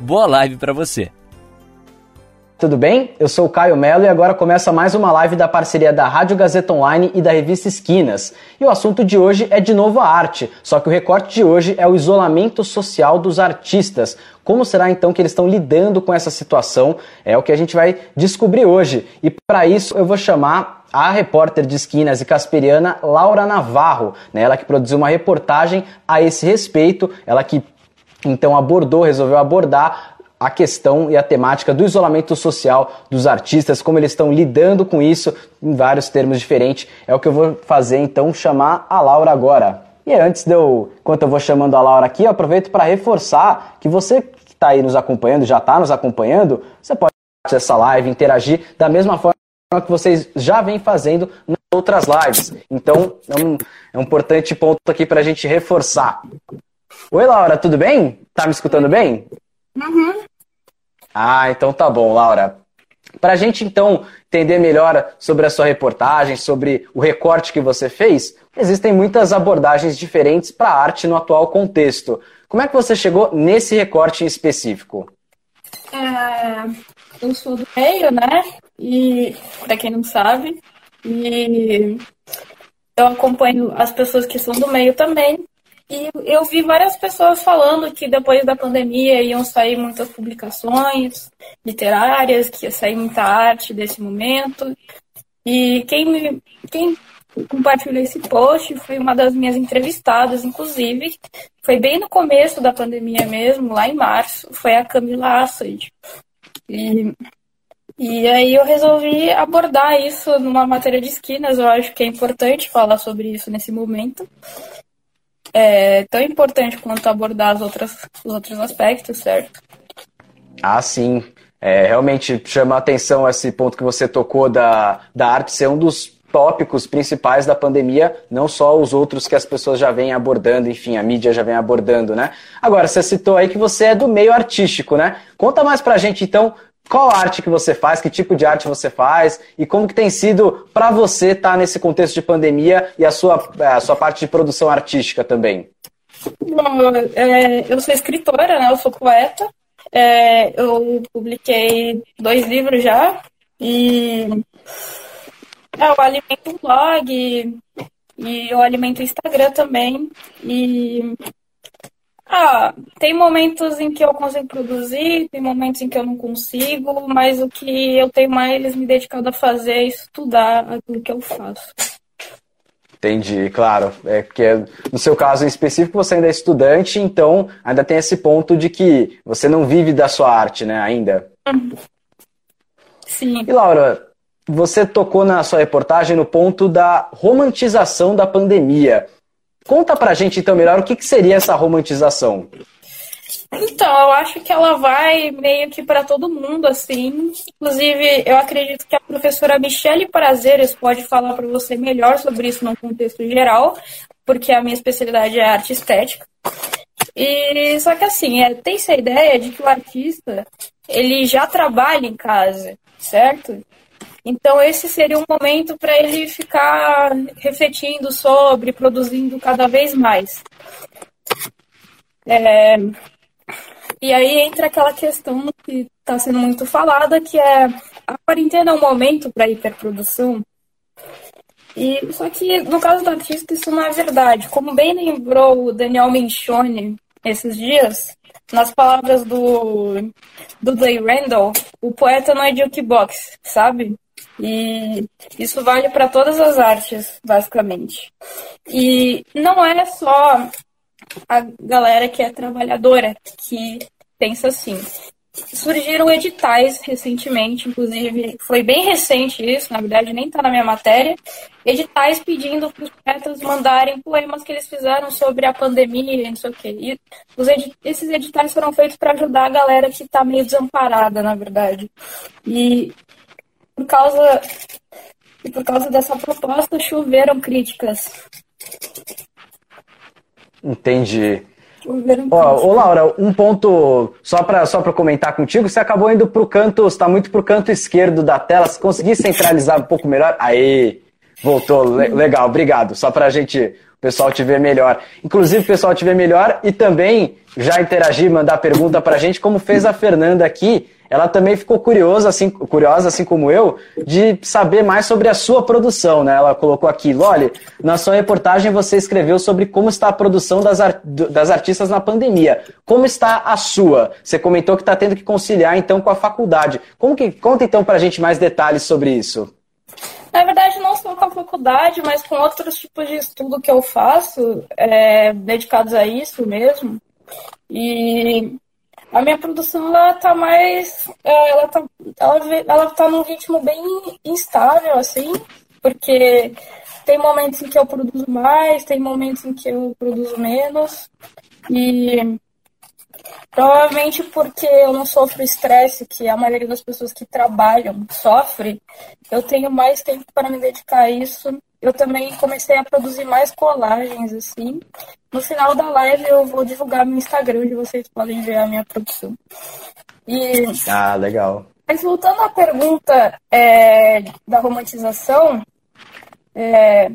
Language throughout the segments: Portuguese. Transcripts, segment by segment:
Boa live para você. Tudo bem? Eu sou o Caio Melo e agora começa mais uma live da parceria da Rádio Gazeta Online e da revista Esquinas. E o assunto de hoje é de novo a arte, só que o recorte de hoje é o isolamento social dos artistas. Como será então que eles estão lidando com essa situação? É o que a gente vai descobrir hoje. E para isso eu vou chamar a repórter de esquinas e casperiana Laura Navarro, né? ela que produziu uma reportagem a esse respeito, ela que então abordou, resolveu abordar a questão e a temática do isolamento social dos artistas, como eles estão lidando com isso em vários termos diferentes. É o que eu vou fazer então, chamar a Laura agora. E antes de eu, enquanto eu vou chamando a Laura aqui, eu aproveito para reforçar que você que está aí nos acompanhando, já está nos acompanhando, você pode essa live, interagir da mesma forma que vocês já vêm fazendo nas outras lives. Então, é um, é um importante ponto aqui para a gente reforçar. Oi, Laura, tudo bem? Tá me escutando bem? Uhum. Ah, então tá bom, Laura. Para a gente então entender melhor sobre a sua reportagem, sobre o recorte que você fez, existem muitas abordagens diferentes para a arte no atual contexto. Como é que você chegou nesse recorte em específico? É, eu sou do meio, né? E para quem não sabe, e eu acompanho as pessoas que são do meio também. E eu vi várias pessoas falando que depois da pandemia iam sair muitas publicações literárias, que ia sair muita arte desse momento. E quem, me, quem compartilhou esse post foi uma das minhas entrevistadas, inclusive. Foi bem no começo da pandemia mesmo, lá em março. Foi a Camila Assad. E, e aí eu resolvi abordar isso numa matéria de esquinas. Eu acho que é importante falar sobre isso nesse momento é tão importante quanto abordar as outras, os outros aspectos, certo? Ah, sim. É, realmente chama a atenção esse ponto que você tocou da, da arte ser um dos tópicos principais da pandemia, não só os outros que as pessoas já vêm abordando, enfim, a mídia já vem abordando, né? Agora, você citou aí que você é do meio artístico, né? Conta mais pra gente, então, qual arte que você faz, que tipo de arte você faz e como que tem sido para você estar tá nesse contexto de pandemia e a sua, a sua parte de produção artística também? Bom, é, eu sou escritora, né? Eu sou poeta. É, eu publiquei dois livros já e é, eu alimento um blog e eu alimento o Instagram também e ah, tem momentos em que eu consigo produzir, tem momentos em que eu não consigo, mas o que eu tenho mais me dedicado a fazer é estudar aquilo que eu faço. Entendi, claro. É porque no seu caso em específico você ainda é estudante, então ainda tem esse ponto de que você não vive da sua arte, né, ainda. Sim. E Laura, você tocou na sua reportagem no ponto da romantização da pandemia. Conta pra gente então melhor o que, que seria essa romantização. Então, eu acho que ela vai meio que para todo mundo, assim. Inclusive, eu acredito que a professora Michele Prazeres pode falar para você melhor sobre isso num contexto geral, porque a minha especialidade é arte estética. E só que assim, é, tem essa ideia de que o artista ele já trabalha em casa, certo? Então, esse seria um momento para ele ficar refletindo sobre, produzindo cada vez mais. É, e aí entra aquela questão que está sendo muito falada, que é a quarentena é um momento para hiperprodução. E, só que no caso do artista isso não é verdade. Como bem lembrou o Daniel Menchone esses dias, nas palavras do, do Day Randall, o poeta não é jukebox, sabe? E isso vale para todas as artes, basicamente. E não é só a galera que é trabalhadora que pensa assim. surgiram editais recentemente, inclusive foi bem recente isso, na verdade nem está na minha matéria, editais pedindo para os poetas mandarem poemas que eles fizeram sobre a pandemia e não sei o quê. E esses editais foram feitos para ajudar a galera que está meio desamparada, na verdade. E por causa, e por causa dessa proposta choveram críticas. Entendi. Ó, ô Laura, um ponto só para só comentar contigo, você acabou indo para o canto, está muito para o canto esquerdo da tela, se conseguir centralizar um pouco melhor, aí, voltou, le legal, obrigado, só para a gente, o pessoal te ver melhor. Inclusive o pessoal te ver melhor e também já interagir, mandar pergunta para a gente, como fez a Fernanda aqui, ela também ficou curiosa, assim, curiosa, assim como eu, de saber mais sobre a sua produção. Né? Ela colocou aqui, Loli, na sua reportagem você escreveu sobre como está a produção das, art das artistas na pandemia. Como está a sua? Você comentou que está tendo que conciliar então com a faculdade. Como que conta então para a gente mais detalhes sobre isso? Na verdade, não só com a faculdade, mas com outros tipos de estudo que eu faço, é, dedicados a isso mesmo. E a minha produção ela tá mais é, ela tá ela, ela tá num ritmo bem instável assim porque tem momentos em que eu produzo mais tem momentos em que eu produzo menos. E provavelmente porque eu não sofro estresse que a maioria das pessoas que trabalham sofre eu tenho mais tempo para me dedicar a isso eu também comecei a produzir mais colagens, assim. No final da live eu vou divulgar meu Instagram, onde vocês podem ver a minha produção. E... Ah, legal. Mas voltando à pergunta é, da romantização, é,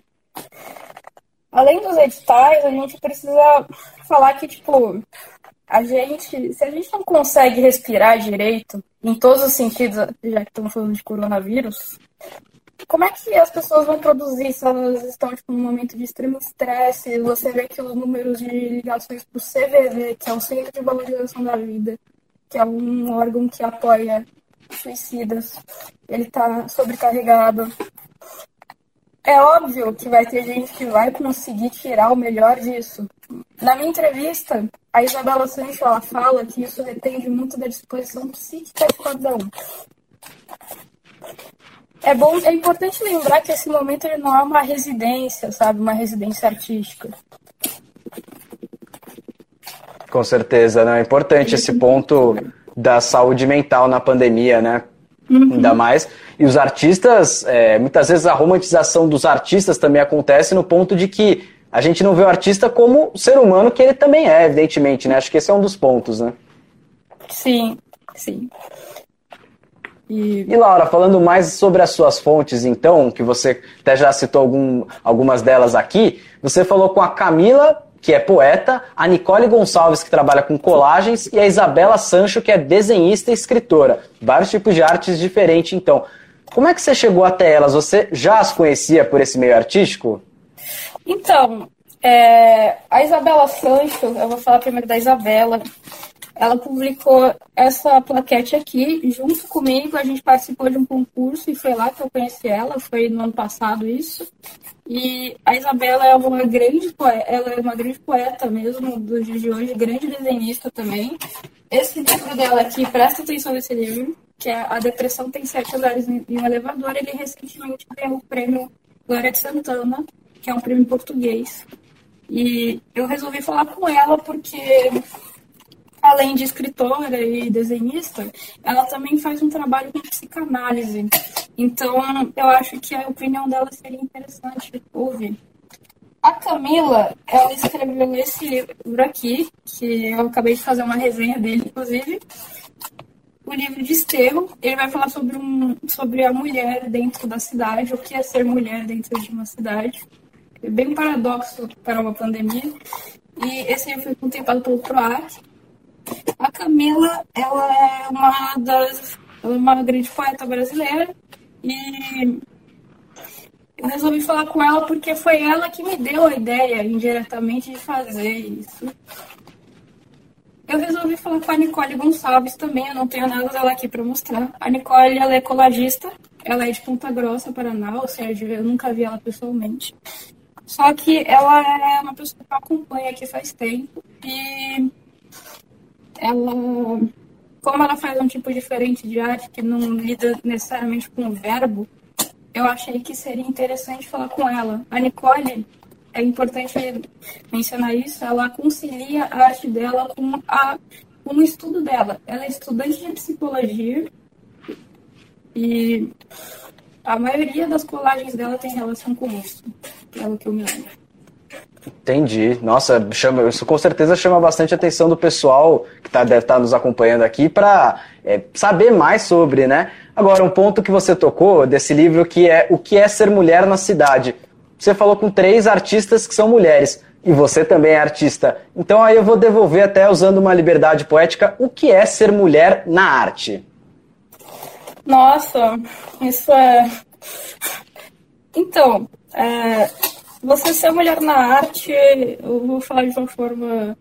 além dos editais, a gente precisa falar que, tipo, a gente, se a gente não consegue respirar direito, em todos os sentidos, já que estamos falando de coronavírus, como é que as pessoas vão produzir se elas estão tipo, num momento de extremo estresse? Você vê que os números de ligações para o CVV, que é o Centro de Valorização da Vida, que é um órgão que apoia suicidas, ele está sobrecarregado. É óbvio que vai ter gente que vai conseguir tirar o melhor disso. Na minha entrevista, a Isabela Sancho ela fala que isso depende muito da disposição psíquica de cada um. É bom, é importante lembrar que esse momento ele não é uma residência, sabe, uma residência artística. Com certeza, né? É importante esse ponto da saúde mental na pandemia, né? Uhum. Ainda mais. E os artistas, é, muitas vezes a romantização dos artistas também acontece no ponto de que a gente não vê o artista como ser humano que ele também é, evidentemente, né? Acho que esse é um dos pontos, né? Sim, sim. E... e... Laura, falando mais sobre as suas fontes, então, que você até já citou algum, algumas delas aqui, você falou com a Camila, que é poeta, a Nicole Gonçalves, que trabalha com colagens, e a Isabela Sancho, que é desenhista e escritora. Vários tipos de artes diferentes, então. Como é que você chegou até elas? Você já as conhecia por esse meio artístico? Então, é, a Isabela Sancho, eu vou falar primeiro da Isabela ela publicou essa plaquete aqui junto comigo. A gente participou de um concurso e foi lá que eu conheci ela, foi no ano passado isso. E a Isabela é uma grande poeta, ela é uma grande poeta mesmo dos dias de hoje, grande desenhista também. Esse livro dela aqui, presta atenção nesse livro, que é A Depressão Tem Sete Andares em um Elevador. Ele recentemente ganhou o prêmio Glória de Santana, que é um prêmio português. E eu resolvi falar com ela porque além de escritora e desenhista, ela também faz um trabalho com psicanálise. Então, eu acho que a opinião dela seria interessante ouvir. A Camila, ela escreveu esse livro aqui, que eu acabei de fazer uma resenha dele, inclusive. O livro de Esterro, ele vai falar sobre, um, sobre a mulher dentro da cidade, o que é ser mulher dentro de uma cidade. É bem paradoxo para uma pandemia. E esse livro foi contemplado pelo PROAC, a Camila, ela é uma das. Uma grande poeta brasileira e eu resolvi falar com ela porque foi ela que me deu a ideia indiretamente de fazer isso. Eu resolvi falar com a Nicole Gonçalves também, eu não tenho nada dela aqui para mostrar. A Nicole, ela é colagista, ela é de Ponta Grossa, Paraná, ou seja, eu nunca vi ela pessoalmente. Só que ela é uma pessoa que acompanha aqui faz tempo e ela como ela faz um tipo diferente de arte que não lida necessariamente com o verbo, eu achei que seria interessante falar com ela. A Nicole, é importante mencionar isso, ela concilia a arte dela com, a, com o estudo dela. Ela é estudante de psicologia e a maioria das colagens dela tem relação com isso, pelo que eu me lembro. Entendi. Nossa, chama, isso com certeza chama bastante atenção do pessoal que tá, deve estar tá nos acompanhando aqui para é, saber mais sobre, né? Agora, um ponto que você tocou desse livro que é O que é ser mulher na cidade. Você falou com três artistas que são mulheres e você também é artista. Então aí eu vou devolver até usando uma liberdade poética o que é ser mulher na arte. Nossa, isso é. Então, é, você ser mulher na arte, eu vou falar de uma forma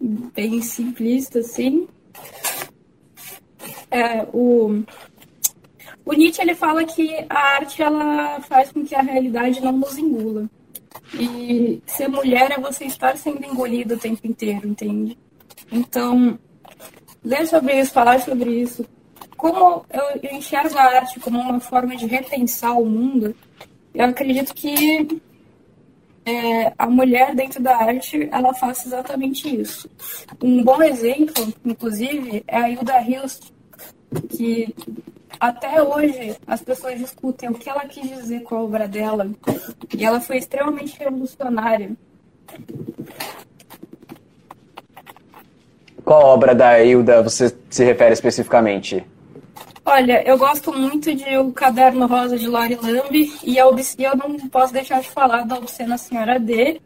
bem simplista, assim. É, o, o Nietzsche ele fala que a arte ela faz com que a realidade não nos engula. E ser mulher é você estar sendo engolido o tempo inteiro, entende? Então, ler sobre isso, falar sobre isso, como eu, eu enxergo a arte como uma forma de repensar o mundo, eu acredito que é, a mulher dentro da arte ela faz exatamente isso. Um bom exemplo, inclusive, é a Hilda Hilst, que até hoje as pessoas discutem o que ela quis dizer com a obra dela, e ela foi extremamente revolucionária. Qual obra da Hilda você se refere especificamente? Olha, eu gosto muito de O Caderno Rosa de Lori Lamb e, a e eu não posso deixar de falar da Obscena Senhora D.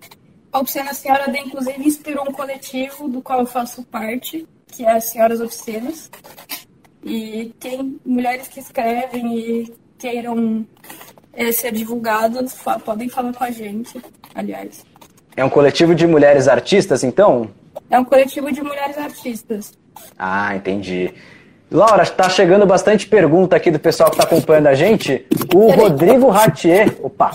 A Obscena Senhora D, inclusive, inspirou um coletivo do qual eu faço parte, que é as Senhoras Obscenas. E tem mulheres que escrevem e queiram é, ser divulgadas, podem falar com a gente, aliás. É um coletivo de mulheres artistas, então? É um coletivo de mulheres artistas. Ah, entendi. Laura, está chegando bastante pergunta aqui do pessoal que está acompanhando a gente. O Rodrigo Ratier. Opa!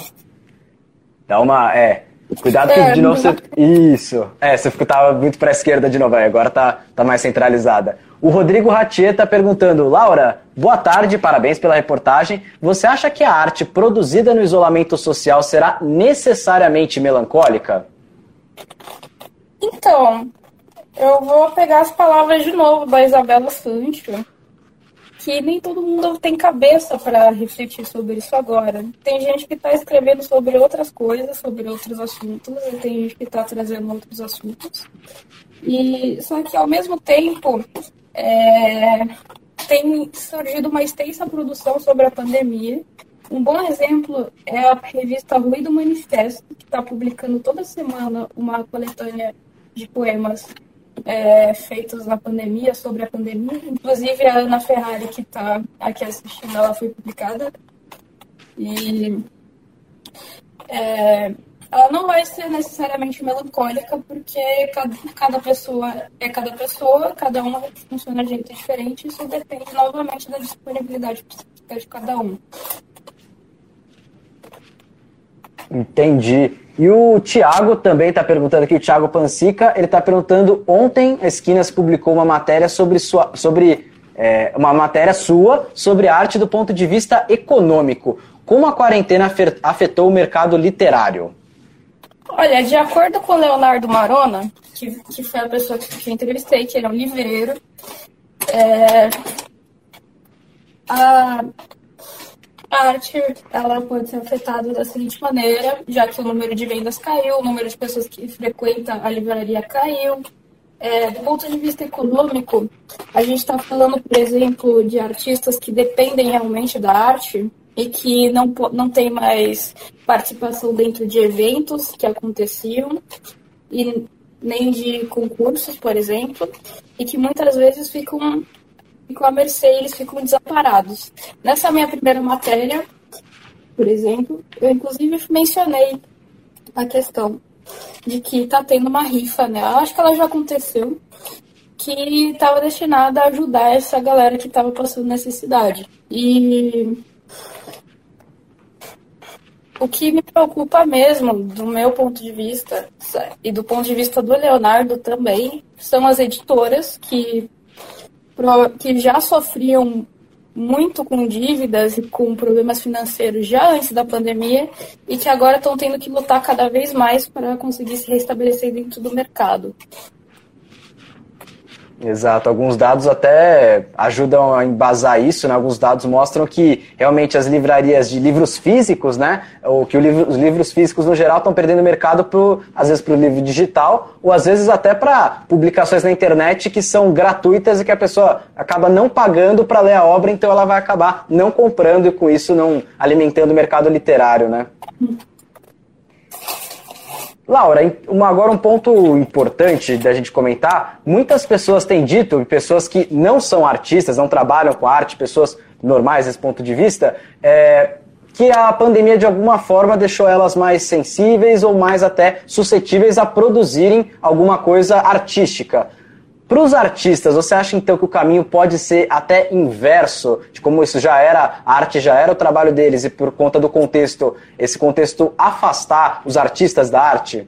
Dá uma. É. Cuidado que é, de novo você. Isso. É, você estava muito para a esquerda de novo, agora tá, tá mais centralizada. O Rodrigo Ratier está perguntando: Laura, boa tarde, parabéns pela reportagem. Você acha que a arte produzida no isolamento social será necessariamente melancólica? Então, eu vou pegar as palavras de novo da Isabela Sancho, que nem todo mundo tem cabeça para refletir sobre isso agora. Tem gente que está escrevendo sobre outras coisas, sobre outros assuntos, e tem gente que está trazendo outros assuntos. E só que ao mesmo tempo é, tem surgido uma extensa produção sobre a pandemia. Um bom exemplo é a revista Ruído Manifesto, que está publicando toda semana uma coletânea de poemas é, feitos na pandemia, sobre a pandemia. Inclusive a Ana Ferrari, que está aqui assistindo, ela foi publicada. E é, ela não vai ser necessariamente melancólica, porque cada, cada pessoa é cada pessoa, cada uma funciona de jeito diferente, isso depende novamente da disponibilidade psíquica de cada um. Entendi. E o Thiago também está perguntando aqui, o Thiago Pansica, ele está perguntando, ontem a Esquinas publicou uma matéria sobre, sua, sobre é, uma matéria sua sobre arte do ponto de vista econômico. Como a quarentena afetou o mercado literário? Olha, de acordo com o Leonardo Marona, que, que foi a pessoa que eu entrevistei, que ele é um livreiro, é, a, a arte ela pode ser afetada da seguinte maneira, já que o número de vendas caiu, o número de pessoas que frequentam a livraria caiu. É, do ponto de vista econômico, a gente está falando, por exemplo, de artistas que dependem realmente da arte e que não, não tem mais participação dentro de eventos que aconteciam e nem de concursos, por exemplo, e que muitas vezes ficam ficam à mercê, eles ficam desamparados. Nessa minha primeira matéria, por exemplo, eu inclusive mencionei a questão de que está tendo uma rifa, né? Eu acho que ela já aconteceu, que estava destinada a ajudar essa galera que estava passando necessidade. E o que me preocupa mesmo, do meu ponto de vista, e do ponto de vista do Leonardo também, são as editoras que que já sofriam muito com dívidas e com problemas financeiros já antes da pandemia e que agora estão tendo que lutar cada vez mais para conseguir se restabelecer dentro do mercado. Exato, alguns dados até ajudam a embasar isso, né? Alguns dados mostram que realmente as livrarias de livros físicos, né? Ou que livro, os livros físicos no geral estão perdendo mercado pro, às vezes para o livro digital, ou às vezes até para publicações na internet que são gratuitas e que a pessoa acaba não pagando para ler a obra, então ela vai acabar não comprando e com isso não alimentando o mercado literário, né? Laura, uma, agora um ponto importante da gente comentar. Muitas pessoas têm dito, pessoas que não são artistas, não trabalham com arte, pessoas normais desse ponto de vista, é, que a pandemia de alguma forma deixou elas mais sensíveis ou mais até suscetíveis a produzirem alguma coisa artística. Para os artistas, você acha então que o caminho pode ser até inverso, de como isso já era, a arte já era o trabalho deles e por conta do contexto, esse contexto afastar os artistas da arte?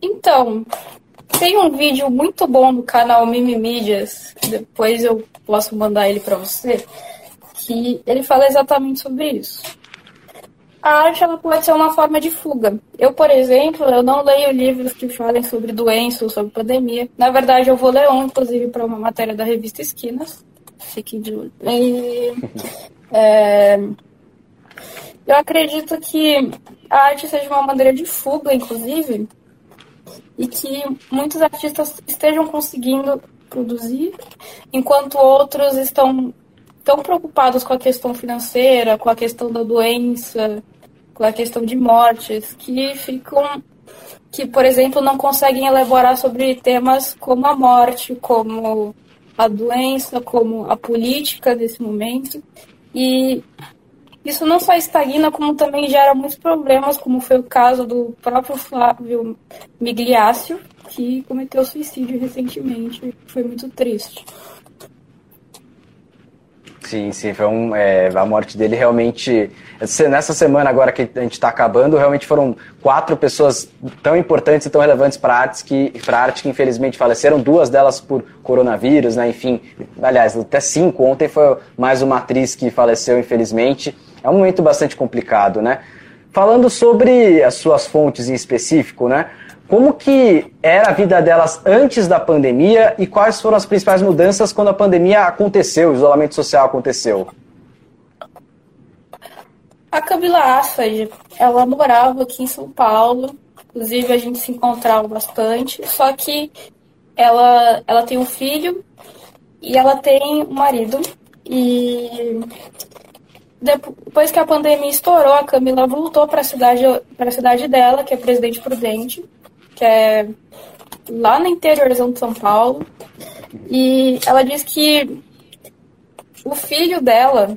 Então, tem um vídeo muito bom no canal Mimimídias, depois eu posso mandar ele para você, que ele fala exatamente sobre isso a arte ela pode ser uma forma de fuga. Eu, por exemplo, eu não leio livros que falem sobre doenças, sobre pandemia. Na verdade, eu vou ler um, inclusive, para uma matéria da revista Esquinas. Fiquem de olho. E, é, eu acredito que a arte seja uma maneira de fuga, inclusive, e que muitos artistas estejam conseguindo produzir, enquanto outros estão tão preocupados com a questão financeira, com a questão da doença, com a questão de mortes, que ficam que, por exemplo, não conseguem elaborar sobre temas como a morte, como a doença, como a política desse momento. E isso não só estagna, como também gera muitos problemas, como foi o caso do próprio Flávio Migliaccio, que cometeu suicídio recentemente. Foi muito triste. Sim, sim, foi um, é, a morte dele realmente. Nessa semana agora que a gente está acabando, realmente foram quatro pessoas tão importantes e tão relevantes para a arte que, que infelizmente faleceram, duas delas por coronavírus, né? Enfim, aliás, até cinco. Ontem foi mais uma atriz que faleceu, infelizmente. É um momento bastante complicado, né? Falando sobre as suas fontes em específico, né? Como que era a vida delas antes da pandemia e quais foram as principais mudanças quando a pandemia aconteceu, o isolamento social aconteceu? A Camila Assad, ela morava aqui em São Paulo, inclusive a gente se encontrava bastante, só que ela, ela tem um filho e ela tem um marido. E depois que a pandemia estourou, a Camila voltou para a cidade, cidade dela, que é Presidente Prudente, que é lá no interiorzão de São Paulo. E ela diz que o filho dela,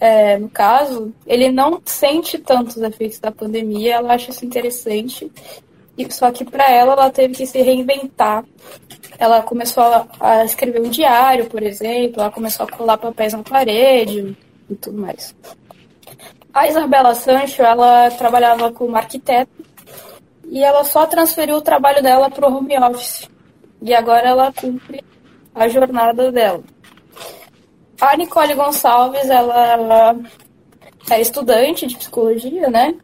é, no caso, ele não sente tantos efeitos da pandemia, ela acha isso interessante. E, só que para ela, ela teve que se reinventar. Ela começou a, a, escrever um diário, por exemplo, ela começou a colar papéis na parede e tudo mais. A Isabela Sancho, ela trabalhava como arquiteta e ela só transferiu o trabalho dela para o home office. E agora ela cumpre a jornada dela. A Nicole Gonçalves, ela é estudante de psicologia, né?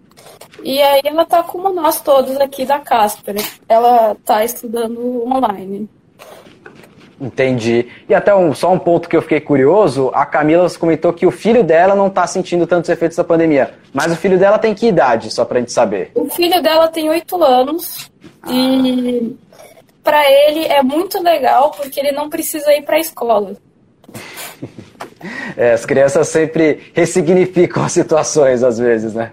E aí ela tá como nós todos aqui da Casper. Ela tá estudando online. Entendi. E até um, só um ponto que eu fiquei curioso, a Camila comentou que o filho dela não está sentindo tantos efeitos da pandemia. Mas o filho dela tem que idade, só pra gente saber? O filho dela tem oito anos ah. e para ele é muito legal porque ele não precisa ir para a escola. é, as crianças sempre ressignificam as situações às vezes, né?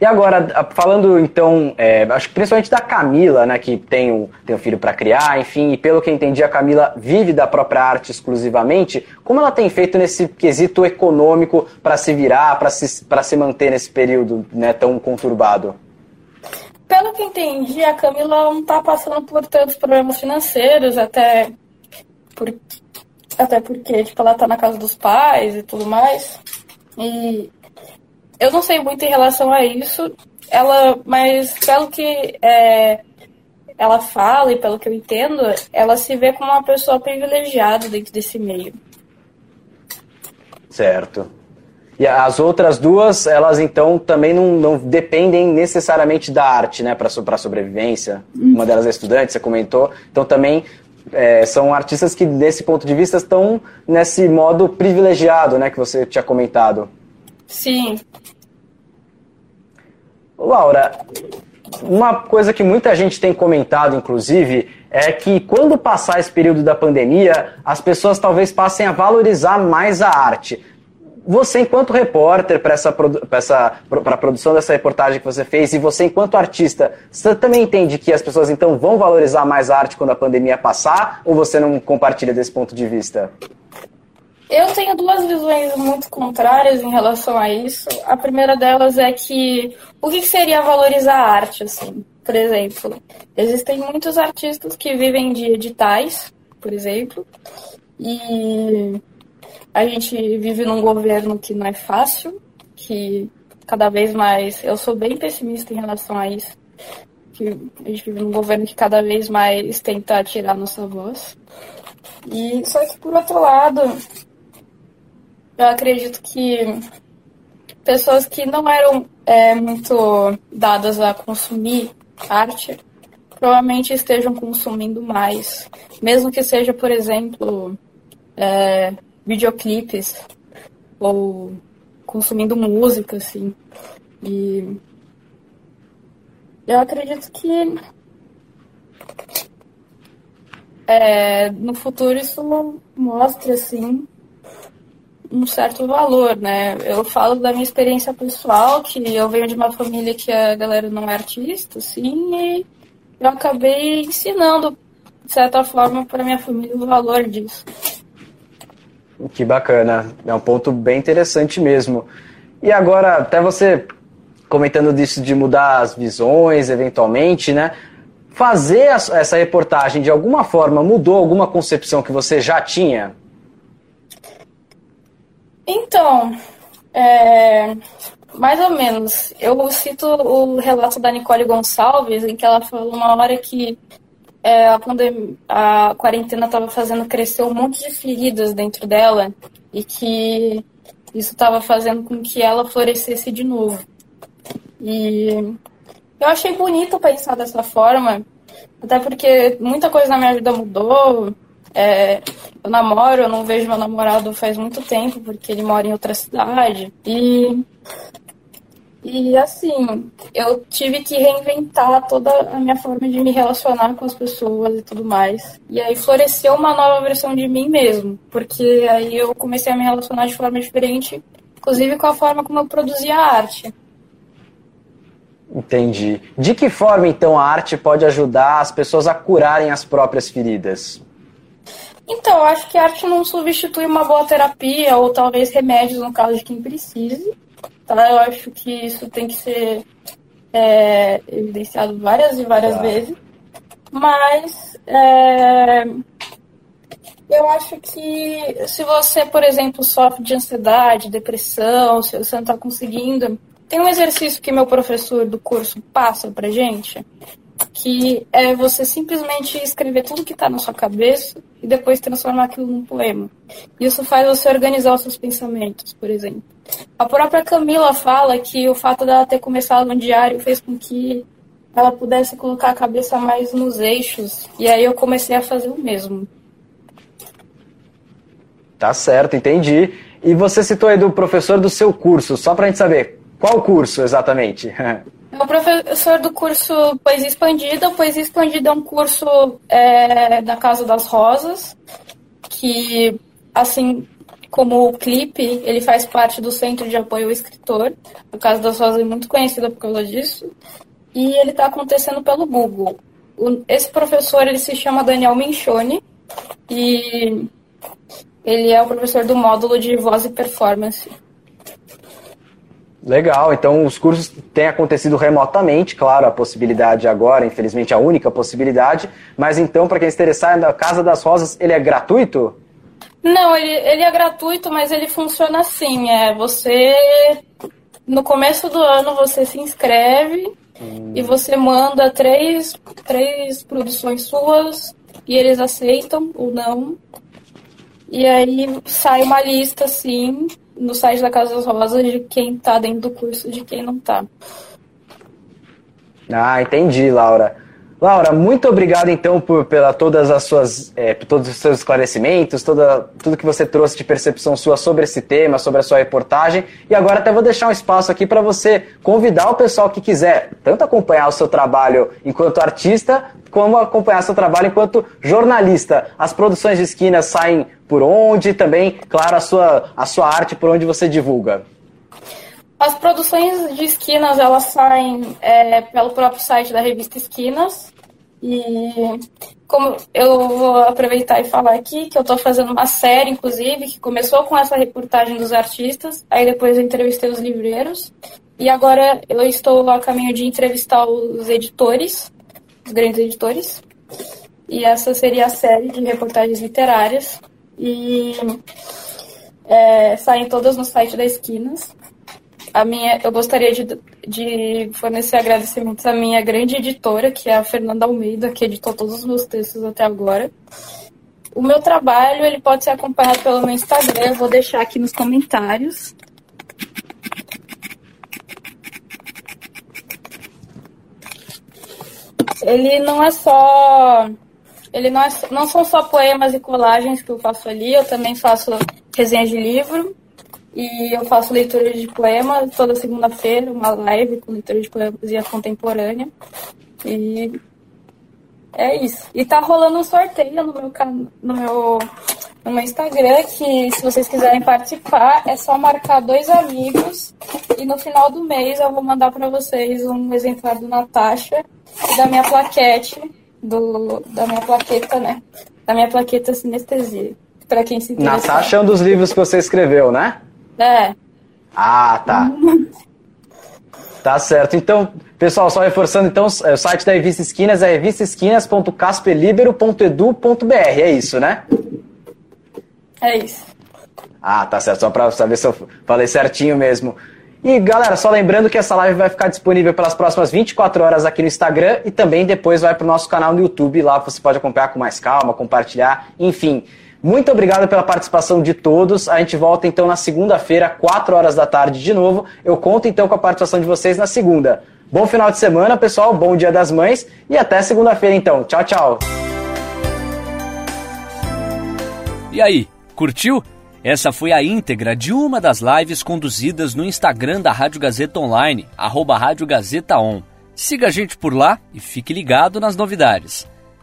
E agora, falando então, é, acho que principalmente da Camila, né, que tem um, tem um filho para criar, enfim, e pelo que eu entendi, a Camila vive da própria arte exclusivamente. Como ela tem feito nesse quesito econômico para se virar, para se, se manter nesse período né, tão conturbado? Pelo que entendi, a Camila não está passando por tantos problemas financeiros, até, por, até porque tipo, ela está na casa dos pais e tudo mais. E eu não sei muito em relação a isso, ela, mas pelo que é, ela fala e pelo que eu entendo, ela se vê como uma pessoa privilegiada dentro desse meio. Certo. E as outras duas, elas então também não, não dependem necessariamente da arte, né, para a sobrevivência. Hum. Uma delas é estudante, você comentou. Então também é, são artistas que, desse ponto de vista, estão nesse modo privilegiado, né, que você tinha comentado. Sim. Laura, uma coisa que muita gente tem comentado, inclusive, é que quando passar esse período da pandemia, as pessoas talvez passem a valorizar mais a arte você, enquanto repórter, para essa, essa, a produção dessa reportagem que você fez, e você, enquanto artista, você também entende que as pessoas então vão valorizar mais a arte quando a pandemia passar? Ou você não compartilha desse ponto de vista? Eu tenho duas visões muito contrárias em relação a isso. A primeira delas é que o que seria valorizar a arte, assim? Por exemplo, existem muitos artistas que vivem de editais, por exemplo, e a gente vive num governo que não é fácil, que cada vez mais. Eu sou bem pessimista em relação a isso. Que a gente vive num governo que cada vez mais tenta tirar nossa voz. E só que por outro lado, eu acredito que pessoas que não eram é, muito dadas a consumir arte provavelmente estejam consumindo mais. Mesmo que seja, por exemplo, é, videoclipes ou consumindo música, assim. E eu acredito que é, no futuro isso mostra, assim, um certo valor, né? Eu falo da minha experiência pessoal, que eu venho de uma família que a galera não é artista, assim, e eu acabei ensinando, de certa forma, para minha família o valor disso. Que bacana, é um ponto bem interessante mesmo. E agora, até você comentando disso de mudar as visões, eventualmente, né? Fazer essa reportagem de alguma forma mudou alguma concepção que você já tinha? Então, é, mais ou menos. Eu cito o relato da Nicole Gonçalves, em que ela falou uma hora que é, a, a quarentena estava fazendo crescer um monte de feridas dentro dela e que isso estava fazendo com que ela florescesse de novo. E eu achei bonito pensar dessa forma, até porque muita coisa na minha vida mudou. É, eu namoro, eu não vejo meu namorado faz muito tempo, porque ele mora em outra cidade. E e assim, eu tive que reinventar toda a minha forma de me relacionar com as pessoas e tudo mais. E aí floresceu uma nova versão de mim mesmo, porque aí eu comecei a me relacionar de forma diferente, inclusive com a forma como eu produzia a arte. Entendi. De que forma então a arte pode ajudar as pessoas a curarem as próprias feridas? Então, eu acho que a arte não substitui uma boa terapia ou talvez remédios no caso de quem precise Tá? Eu acho que isso tem que ser é, evidenciado várias e várias vezes. Mas é, eu acho que se você, por exemplo, sofre de ansiedade, depressão, se você não está conseguindo, tem um exercício que meu professor do curso passa pra gente, que é você simplesmente escrever tudo que está na sua cabeça e depois transformar aquilo num poema. Isso faz você organizar os seus pensamentos, por exemplo. A própria Camila fala que o fato dela ter começado um diário fez com que ela pudesse colocar a cabeça mais nos eixos. E aí eu comecei a fazer o mesmo. Tá certo, entendi. E você citou aí do professor do seu curso, só pra gente saber, qual curso exatamente? O professor do curso Poesia Expandida. Poesia Expandida é um curso é, da Casa das Rosas, que, assim como o clipe, ele faz parte do Centro de Apoio ao Escritor. A Casa das Rosas é muito conhecida por causa disso. E ele está acontecendo pelo Google. Esse professor ele se chama Daniel Menchone e ele é o professor do módulo de voz e performance. Legal, então os cursos têm acontecido remotamente, claro, a possibilidade agora, infelizmente a única possibilidade, mas então, para quem se interessar, na Casa das Rosas, ele é gratuito? Não, ele, ele é gratuito, mas ele funciona assim, é você, no começo do ano você se inscreve Hum. E você manda três, três produções suas e eles aceitam ou não. E aí sai uma lista, assim, no site da Casa das Rosas de quem tá dentro do curso de quem não tá. Ah, entendi, Laura. Laura, muito obrigado então por pela todas as suas, é, todos os seus esclarecimentos, toda, tudo que você trouxe de percepção sua sobre esse tema, sobre a sua reportagem. E agora até vou deixar um espaço aqui para você convidar o pessoal que quiser tanto acompanhar o seu trabalho enquanto artista, como acompanhar seu trabalho enquanto jornalista. As produções de esquinas saem por onde? Também, claro, a sua, a sua arte por onde você divulga. As produções de esquinas elas saem é, pelo próprio site da revista Esquinas. E como eu vou aproveitar e falar aqui que eu estou fazendo uma série, inclusive, que começou com essa reportagem dos artistas, aí depois eu entrevistei os livreiros, e agora eu estou a caminho de entrevistar os editores, os grandes editores. E essa seria a série de reportagens literárias. E é, saem todas no site da Esquinas a minha, eu gostaria de, de fornecer agradecimentos à minha grande editora, que é a Fernanda Almeida, que editou todos os meus textos até agora. O meu trabalho ele pode ser acompanhado pelo meu Instagram, eu vou deixar aqui nos comentários. Ele não é só ele não, é, não são só poemas e colagens que eu faço ali, eu também faço resenhas de livro. E eu faço leitura de poema toda segunda-feira, uma live com leitura de poesia contemporânea. E é isso. E tá rolando um sorteio no meu, no meu, no meu Instagram, que se vocês quiserem participar, é só marcar dois amigos. E no final do mês eu vou mandar para vocês um exemplar do Natasha e da minha plaquete, do, da minha plaqueta, né? Da minha plaqueta sinestesia. Para quem se interessa. Natasha é um dos livros que você escreveu, né? É. Ah, tá. Tá certo. Então, pessoal, só reforçando, então, é, o site da Revista Esquinas é revistaesquinas.casperlibero.edu.br, é isso, né? É isso. Ah, tá certo, só para saber se eu falei certinho mesmo. E galera, só lembrando que essa live vai ficar disponível pelas próximas 24 horas aqui no Instagram e também depois vai para o nosso canal no YouTube, lá você pode acompanhar com mais calma, compartilhar, enfim. Muito obrigado pela participação de todos. A gente volta então na segunda-feira, 4 horas da tarde de novo. Eu conto então com a participação de vocês na segunda. Bom final de semana, pessoal. Bom Dia das Mães e até segunda-feira então. Tchau, tchau. E aí, curtiu? Essa foi a íntegra de uma das lives conduzidas no Instagram da Rádio Gazeta Online, arroba Rádio Gazeta On. Siga a gente por lá e fique ligado nas novidades.